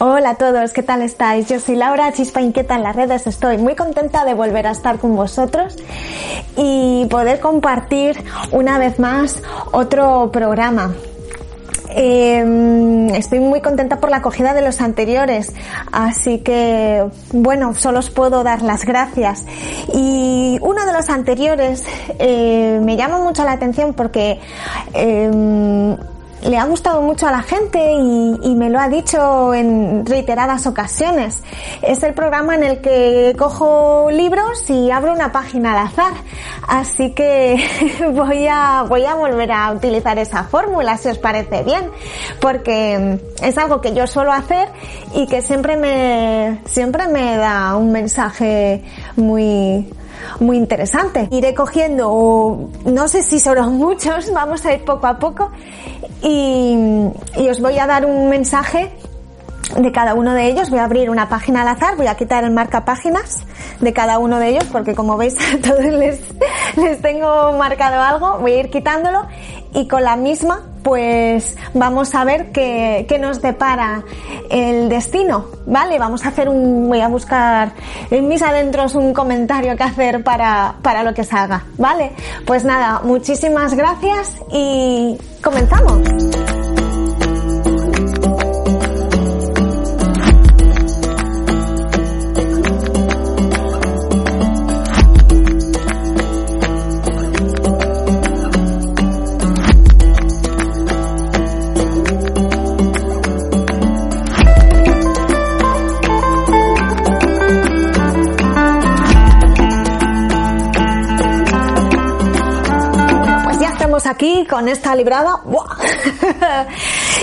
Hola a todos, ¿qué tal estáis? Yo soy Laura Chispa Inquieta en las redes, estoy muy contenta de volver a estar con vosotros y poder compartir una vez más otro programa. Eh, estoy muy contenta por la acogida de los anteriores, así que bueno, solo os puedo dar las gracias. Y uno de los anteriores eh, me llama mucho la atención porque eh, le ha gustado mucho a la gente y, me lo ha dicho en reiteradas ocasiones. Es el programa en el que cojo libros y abro una página al azar. Así que voy a, voy a volver a utilizar esa fórmula si os parece bien, porque es algo que yo suelo hacer y que siempre me, siempre me da un mensaje muy, muy interesante. Iré cogiendo, no sé si son muchos, vamos a ir poco a poco y, y, os voy a dar un mensaje de cada uno de ellos. Voy a abrir una página al azar, voy a quitar el marca páginas de cada uno de ellos porque como veis a todos les, les tengo marcado algo, voy a ir quitándolo y con la misma pues vamos a ver qué, qué, nos depara el destino, ¿vale? Vamos a hacer un, voy a buscar en mis adentros un comentario que hacer para, para lo que salga, ¿vale? Pues nada, muchísimas gracias y comenzamos. Con esta librada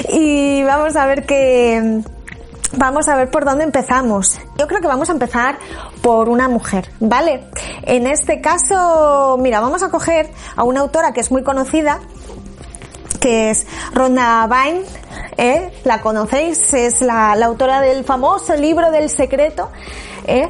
y vamos a ver que vamos a ver por dónde empezamos. Yo creo que vamos a empezar por una mujer, ¿vale? En este caso, mira, vamos a coger a una autora que es muy conocida, que es Rhonda Byrne, ¿eh? la conocéis, es la, autora del famoso libro del secreto, ¿eh?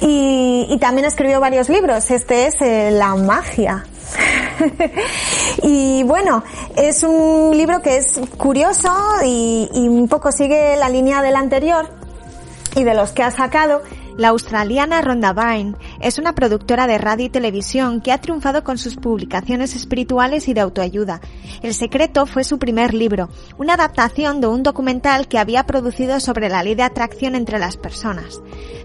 y, y, también escribió varios libros, este es eh, La magia. y bueno, es un libro que es curioso y, un poco sigue la línea del anterior y de los que ha sacado la australiana Rhonda Byrne es una productora de radio y televisión que ha triunfado con sus publicaciones espirituales y de autoayuda. El secreto fue su primer libro, una adaptación de un documental que había producido sobre la ley de atracción entre las personas.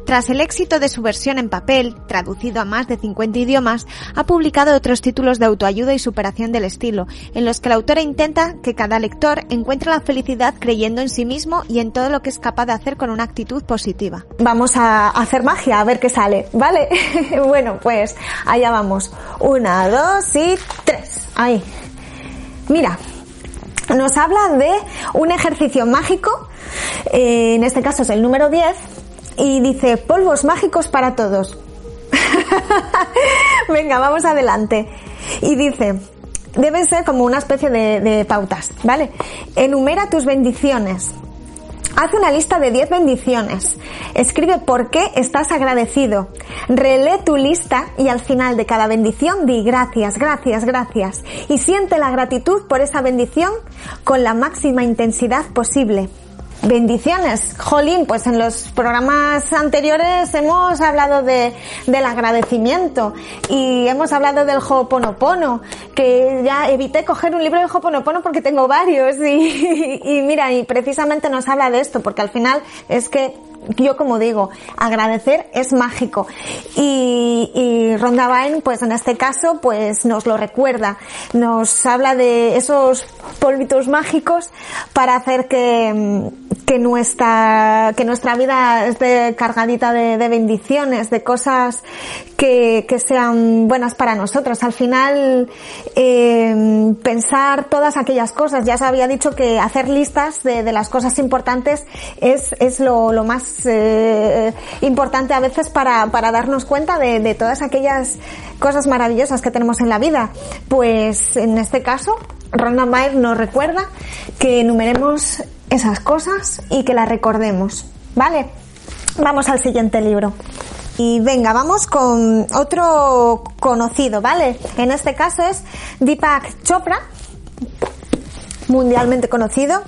Tras el éxito de su versión en papel, traducido a más de 50 idiomas, ha publicado otros títulos de autoayuda y superación del estilo, en los que la autora intenta que cada lector encuentre la felicidad creyendo en sí mismo y en todo lo que es capaz de hacer con una actitud positiva. Vamos a hacer magia, a ver qué sale, ¿vale? bueno, pues allá vamos. Una, dos y tres. Ahí. Mira, nos habla de un ejercicio mágico, eh, en este caso es el número 10, y dice polvos mágicos para todos. Venga, vamos adelante. Y dice, deben ser como una especie de, de pautas, ¿vale? Enumera tus bendiciones. Haz una lista de 10 bendiciones. Escribe por qué estás agradecido. Relee tu lista y al final de cada bendición di gracias, gracias, gracias. Y siente la gratitud por esa bendición con la máxima intensidad posible. Bendiciones. Jolín, pues en los programas anteriores hemos hablado de, del agradecimiento y hemos hablado del Ho'oponopono, que ya evité coger un libro de Ho'oponopono porque tengo varios y, y, mira, y precisamente nos habla de esto, porque al final es que yo como digo, agradecer es mágico. Y, y Ronda Byrne, pues en este caso, pues nos lo recuerda. Nos habla de esos polvitos mágicos para hacer que, que nuestra, que nuestra vida esté cargadita de, de bendiciones, de cosas que, que, sean buenas para nosotros. Al final, eh, pensar todas aquellas cosas, ya se había dicho que hacer listas de, de las cosas importantes es, es lo, lo más eh, importante a veces para, para darnos cuenta de, de todas aquellas cosas maravillosas que tenemos en la vida. Pues en este caso, Ronald Mayer nos recuerda que enumeremos esas cosas y que las recordemos. ¿Vale? Vamos al siguiente libro. Y venga, vamos con otro conocido, ¿vale? En este caso es Deepak Chopra, mundialmente conocido,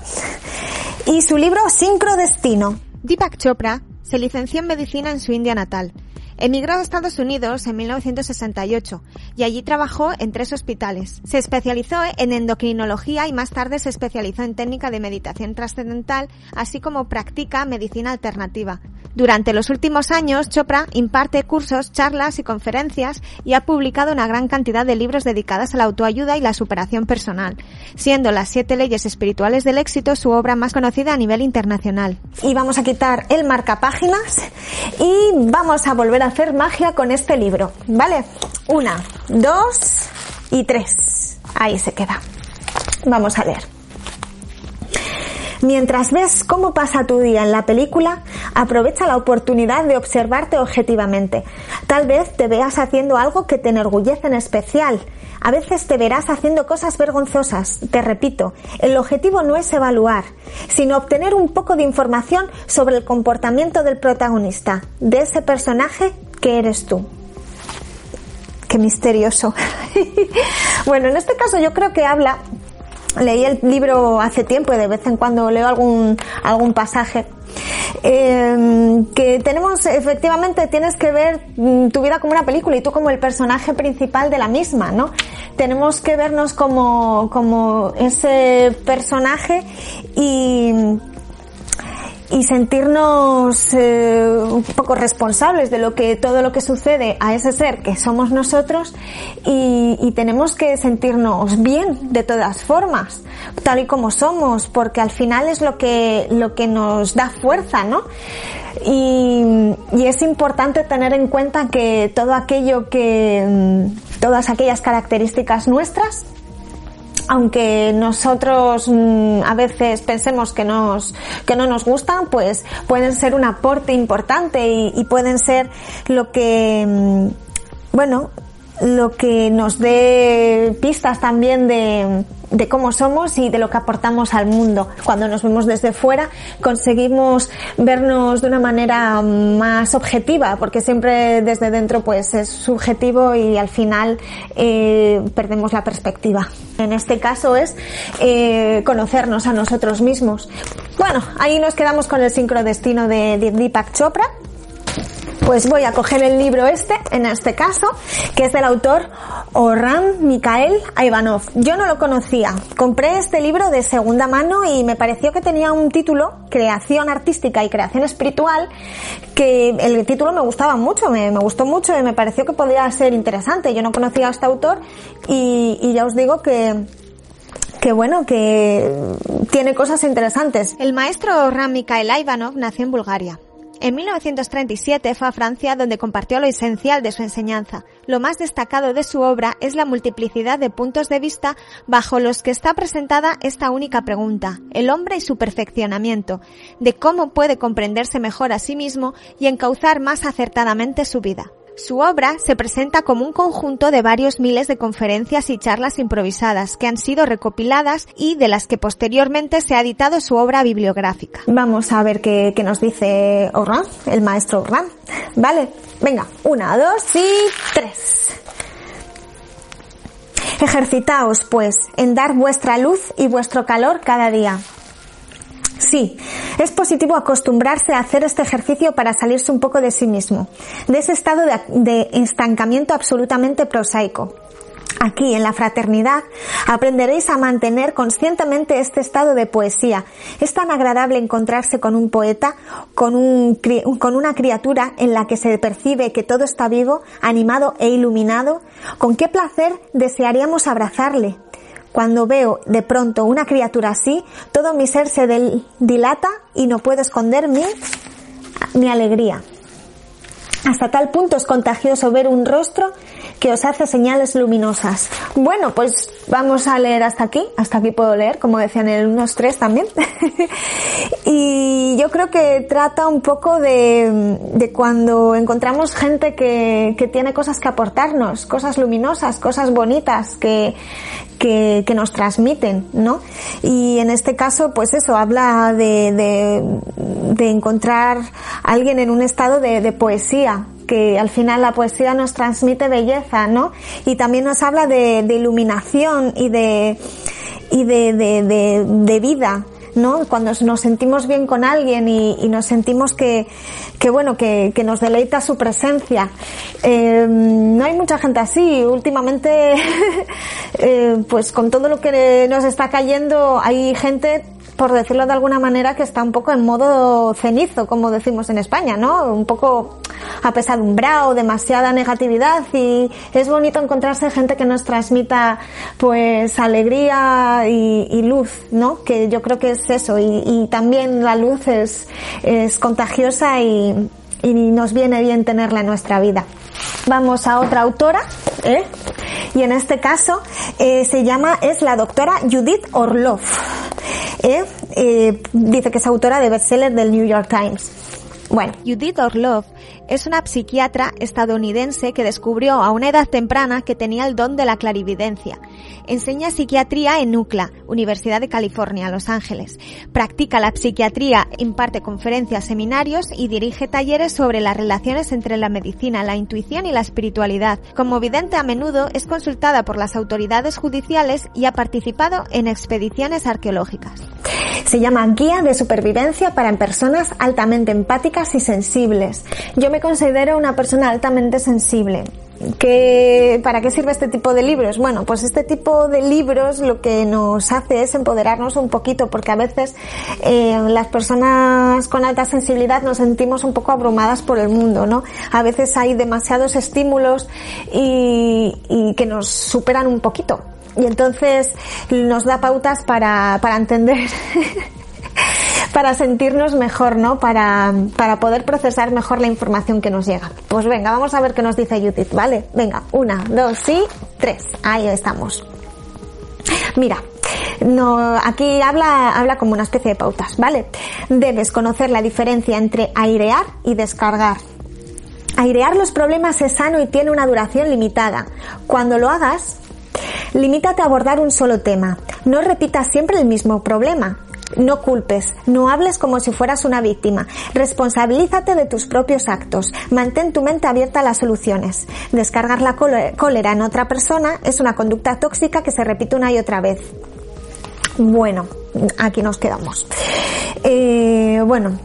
y su libro Sincrodestino. Deepak Chopra se licenció en medicina en su India natal. Emigró a Estados Unidos en 1968 y allí trabajó en tres hospitales. Se especializó en endocrinología y más tarde se especializó en técnica de meditación trascendental, así como practica medicina alternativa. Durante los últimos años, Chopra imparte cursos, charlas y conferencias y ha publicado una gran cantidad de libros dedicados a la autoayuda y la superación personal, siendo las siete leyes espirituales del éxito su obra más conocida a nivel internacional. Y vamos a quitar el marcapáginas y vamos a volver a hacer magia con este libro, ¿vale? Una, dos y tres. Ahí se queda. Vamos a leer. Mientras ves cómo pasa tu día en la película, aprovecha la oportunidad de observarte objetivamente. Tal vez te veas haciendo algo que te enorgullece en especial. A veces te verás haciendo cosas vergonzosas. Te repito, el objetivo no es evaluar, sino obtener un poco de información sobre el comportamiento del protagonista, de ese personaje que eres tú. Qué misterioso. bueno, en este caso yo creo que habla leí el libro hace tiempo y de vez en cuando leo algún, algún pasaje. Eh, que tenemos, efectivamente, tienes que ver tu vida como una película y tú como el personaje principal de la misma, ¿no? Tenemos que vernos como, como ese personaje y, y sentirnos eh, un poco responsables de lo que todo lo que sucede a ese ser que somos nosotros y, y, tenemos que sentirnos bien de todas formas tal y como somos porque al final es lo que lo que nos da fuerza no y, y es importante tener en cuenta que todo aquello que todas aquellas características nuestras aunque nosotros mmm, a veces pensemos que nos que no nos gustan, pues pueden ser un aporte importante y, y pueden ser lo que mmm, bueno lo que nos dé pistas también de, cómo somos y de lo que aportamos al mundo. Cuando nos vemos desde fuera conseguimos vernos de una manera más objetiva, porque siempre desde dentro pues es subjetivo y al final eh, perdemos la perspectiva. En este caso es eh, conocernos a nosotros mismos. Bueno, ahí nos quedamos con el sincrodestino de Deepak Chopra pues voy a coger el libro este, en este caso, que es del autor Orhan Mikhail Ivanov. Yo no lo conocía. Compré este libro de segunda mano y me pareció que tenía un título, Creación Artística y Creación Espiritual, que el título me gustaba mucho, me, gustó mucho y me pareció que podía ser interesante. Yo no conocía a este autor y, ya os digo que que bueno, que tiene cosas interesantes. El maestro Orhan Mikhail Ivanov nació en Bulgaria. En 1937 fue a Francia donde compartió lo esencial de su enseñanza. Lo más destacado de su obra es la multiplicidad de puntos de vista bajo los que está presentada esta única pregunta, el hombre y su perfeccionamiento, de cómo puede comprenderse mejor a sí mismo y encauzar más acertadamente su vida. Su obra se presenta como un conjunto de varios miles de conferencias y charlas improvisadas que han sido recopiladas y de las que posteriormente se ha editado su obra bibliográfica. Vamos a ver qué, nos dice Orran, el maestro Orran. Vale, venga, una, dos y tres. Ejercitaos, pues, en dar vuestra luz y vuestro calor cada día. Sí, es positivo acostumbrarse a hacer este ejercicio para salirse un poco de sí mismo, de ese estado de, estancamiento absolutamente prosaico. Aquí, en la fraternidad, aprenderéis a mantener conscientemente este estado de poesía. Es tan agradable encontrarse con un poeta, con, un, con una criatura en la que se percibe que todo está vivo, animado e iluminado. Con qué placer desearíamos abrazarle. Cuando veo de pronto una criatura así, todo mi ser se dilata y no puedo esconder mi, mi alegría. Hasta tal punto es contagioso ver un rostro que os hace señales luminosas. Bueno, pues vamos a leer hasta aquí. Hasta aquí puedo leer, como decían en el 1-3 también. y yo creo que trata un poco de, de cuando encontramos gente que, que, tiene cosas que aportarnos, cosas luminosas, cosas bonitas que, que, que, nos transmiten, ¿no? Y en este caso, pues eso, habla de, de, encontrar a alguien en un estado de, de poesía, que al final la poesía nos transmite belleza, ¿no? Y también nos habla de, iluminación y de, y de vida. ¿No? Cuando nos sentimos bien con alguien y, y nos sentimos que, que bueno, que, nos deleita su presencia. Eh, no hay mucha gente así. Últimamente, eh, pues con todo lo que nos está cayendo, hay gente por decirlo de alguna manera, que está un poco en modo cenizo, como decimos en España, ¿no? Un poco apesadumbrado, demasiada negatividad y es bonito encontrarse gente que nos transmita pues alegría y, luz, ¿no? Que yo creo que es eso y, también la luz es, es contagiosa y, y nos viene bien tenerla en nuestra vida. Vamos a otra autora, ¿eh? y en este caso eh, se llama, es la doctora Judith Orlov. ¿Eh? Eh, dice que es autora de bestseller del New York Times. Bueno. Judith Orlov es una psiquiatra estadounidense que descubrió a una edad temprana que tenía el don de la clarividencia. Enseña psiquiatría en UCLA, Universidad de California, Los Ángeles. Practica la psiquiatría, imparte conferencias, seminarios y dirige talleres sobre las relaciones entre la medicina, la intuición y la espiritualidad. Como vidente a menudo es consultada por las autoridades judiciales y ha participado en expediciones arqueológicas. Se llama Guía de Supervivencia para personas altamente empáticas y sensibles. Yo me considero una persona altamente sensible. ¿Qué, ¿Para qué sirve este tipo de libros? Bueno, pues este tipo de libros lo que nos hace es empoderarnos un poquito, porque a veces eh, las personas con alta sensibilidad nos sentimos un poco abrumadas por el mundo, ¿no? A veces hay demasiados estímulos y, y que nos superan un poquito. Y entonces nos da pautas para, para entender para sentirnos mejor, ¿no? Para, para poder procesar mejor la información que nos llega. Pues venga, vamos a ver qué nos dice Judith, ¿vale? Venga, una, dos y tres. Ahí estamos. Mira, no, aquí habla, habla como una especie de pautas, ¿vale? Debes conocer la diferencia entre airear y descargar. Airear los problemas es sano y tiene una duración limitada. Cuando lo hagas, limítate a abordar un solo tema. No repitas siempre el mismo problema. No culpes, no hables como si fueras una víctima. Responsabilízate de tus propios actos. Mantén tu mente abierta a las soluciones. Descargar la cólera en otra persona es una conducta tóxica que se repite una y otra vez. Bueno, aquí nos quedamos. Eh, bueno,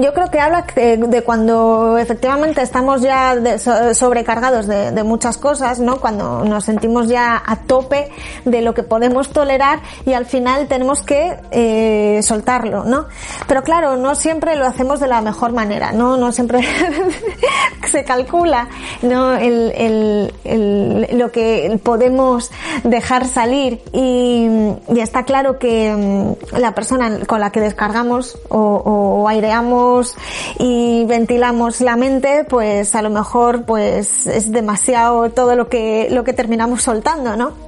yo creo que habla de, cuando efectivamente estamos ya de, sobrecargados de, de, muchas cosas, ¿no? Cuando nos sentimos ya a tope de lo que podemos tolerar y al final tenemos que eh, soltarlo, ¿no? Pero claro, no siempre lo hacemos de la mejor manera, ¿no? No siempre se calcula, ¿no? El, el, el, lo que podemos dejar salir y, está claro que mm, la persona con la que descargamos o, o aireamos y ventilamos la mente, pues a lo mejor pues es demasiado todo lo que, lo que terminamos soltando, ¿no?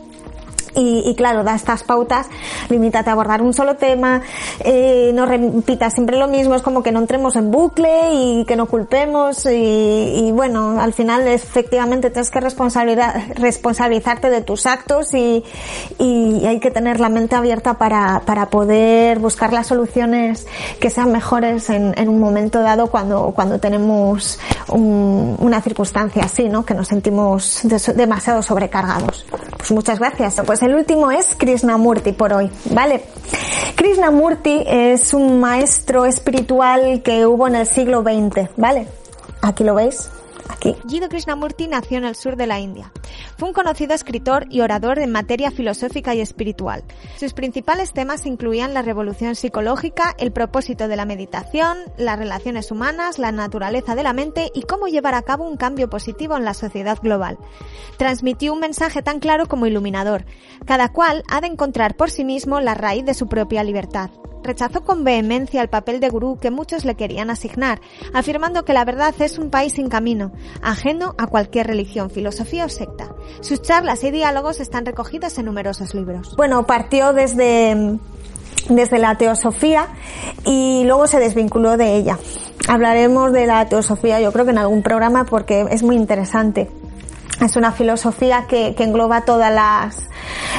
Y, claro, da estas pautas, limítate a abordar un solo tema, eh, no repitas siempre lo mismo, es como que no entremos en bucle y que no culpemos y, y bueno, al final efectivamente tienes que responsabilizarte de tus actos y, y, hay que tener la mente abierta para, para poder buscar las soluciones que sean mejores en, en un momento dado cuando, cuando tenemos un, una circunstancia así, ¿no? Que nos sentimos demasiado sobrecargados. Pues muchas gracias. Pues el último es Krishnamurti por hoy, ¿vale? Krishnamurti es un maestro espiritual que hubo en el siglo XX, ¿vale? Aquí lo veis, aquí. Jiddu Krishnamurti nació en el sur de la India. Fue un conocido escritor y orador en materia filosófica y espiritual. Sus principales temas incluían la revolución psicológica, el propósito de la meditación, las relaciones humanas, la naturaleza de la mente y cómo llevar a cabo un cambio positivo en la sociedad global. Transmitió un mensaje tan claro como iluminador. Cada cual ha de encontrar por sí mismo la raíz de su propia libertad rechazó con vehemencia el papel de gurú que muchos le querían asignar, afirmando que la verdad es un país sin camino, ajeno a cualquier religión, filosofía o secta. Sus charlas y diálogos están recogidos en numerosos libros. Bueno, partió desde, desde la teosofía y luego se desvinculó de ella. Hablaremos de la teosofía yo creo que en algún programa porque es muy interesante. Es una filosofía que, engloba todas las,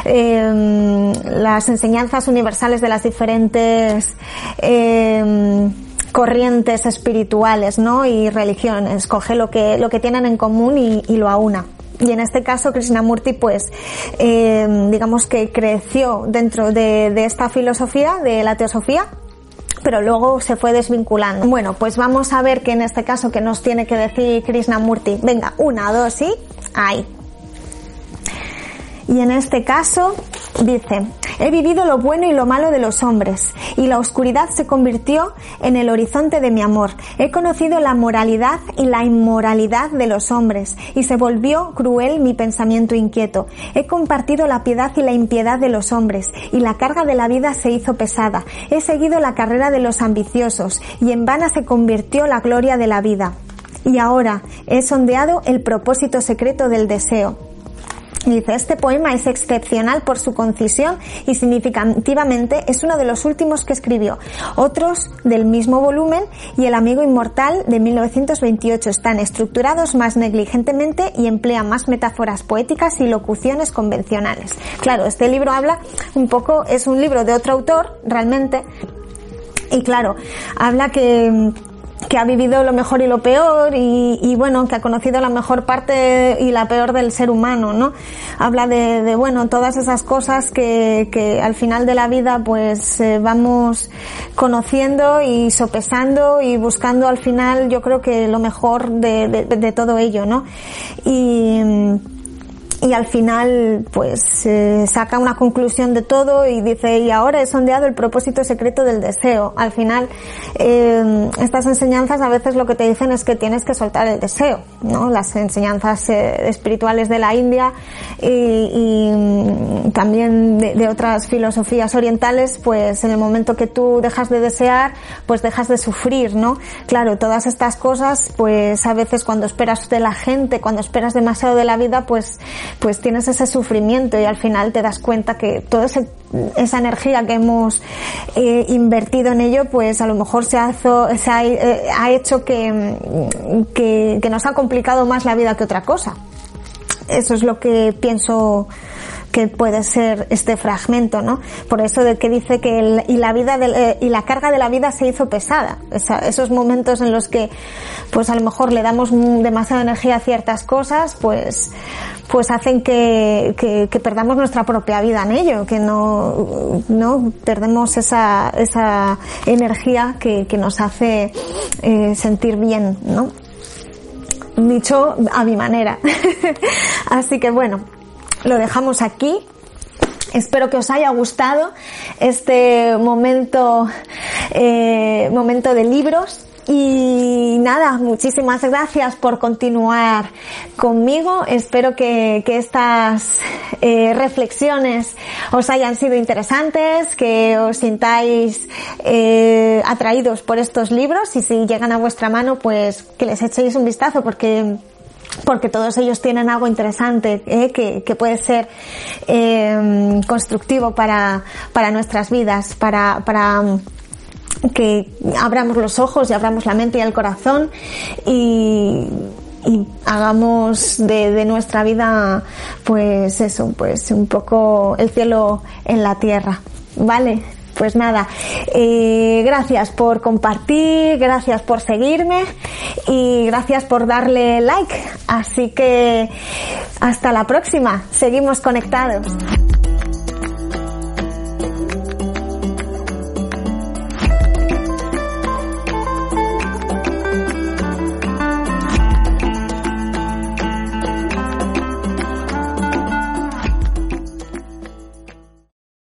eh, las enseñanzas universales de las diferentes eh, corrientes espirituales ¿no? y religiones. Coge lo que, lo que tienen en común y, y lo aúna. Y en este caso, Krishnamurti, pues, eh, digamos que creció dentro de, de esta filosofía, de la teosofía, pero luego se fue desvinculando. Bueno, pues vamos a ver que en este caso que nos tiene que decir Krishnamurti. Venga, una, dos y ahí. Y en este caso dice, he vivido lo bueno y lo malo de los hombres, y la oscuridad se convirtió en el horizonte de mi amor. He conocido la moralidad y la inmoralidad de los hombres, y se volvió cruel mi pensamiento inquieto. He compartido la piedad y la impiedad de los hombres, y la carga de la vida se hizo pesada. He seguido la carrera de los ambiciosos, y en vana se convirtió la gloria de la vida. Y ahora he sondeado el propósito secreto del deseo. Dice, este poema es excepcional por su concisión y significativamente es uno de los últimos que escribió. Otros del mismo volumen y El amigo inmortal de 1928 están estructurados más negligentemente y emplean más metáforas poéticas y locuciones convencionales. Claro, este libro habla un poco, es un libro de otro autor, realmente, y claro, habla que que ha vivido lo mejor y lo peor y, bueno, que ha conocido la mejor parte y la peor del ser humano, ¿no? Habla de, de bueno, todas esas cosas que, que, al final de la vida pues eh, vamos conociendo y sopesando y buscando al final yo creo que lo mejor de, de, de todo ello, ¿no? Y, y al final pues eh, saca una conclusión de todo y dice y ahora he sondeado el propósito secreto del deseo al final eh, estas enseñanzas a veces lo que te dicen es que tienes que soltar el deseo no las enseñanzas eh, espirituales de la India y, y también de, de, otras filosofías orientales pues en el momento que tú dejas de desear pues dejas de sufrir no claro todas estas cosas pues a veces cuando esperas de la gente cuando esperas demasiado de la vida pues pues tienes ese sufrimiento y al final te das cuenta que toda esa energía que hemos eh, invertido en ello, pues a lo mejor se, se ha, eh, hecho que, que nos ha complicado más la vida que otra cosa. Eso es lo que pienso que puede ser este fragmento, ¿no? Por eso de que dice que y la vida eh, y la carga de la vida se hizo pesada. Esa, esos momentos en los que, pues a lo mejor le damos demasiada energía a ciertas cosas, pues, pues hacen que, que, que perdamos nuestra propia vida en ello, que no, no perdemos esa, esa energía que, que nos hace eh, sentir bien, ¿no? Dicho a mi manera. Así que bueno, lo dejamos aquí. Espero que os haya gustado este momento, eh, momento de libros. Y nada, muchísimas gracias por continuar conmigo. Espero que, que estas eh, reflexiones os hayan sido interesantes, que os sintáis eh, atraídos por estos libros y si llegan a vuestra mano, pues que les echéis un vistazo porque porque todos ellos tienen algo interesante ¿eh? que, que, puede ser eh, constructivo para, para nuestras vidas, para, para que abramos los ojos y abramos la mente y el corazón y, y hagamos de, de, nuestra vida pues eso, pues un poco el cielo en la tierra. ¿Vale? Pues nada, eh, gracias por compartir, gracias por seguirme y gracias por darle like. Así que hasta la próxima, seguimos conectados.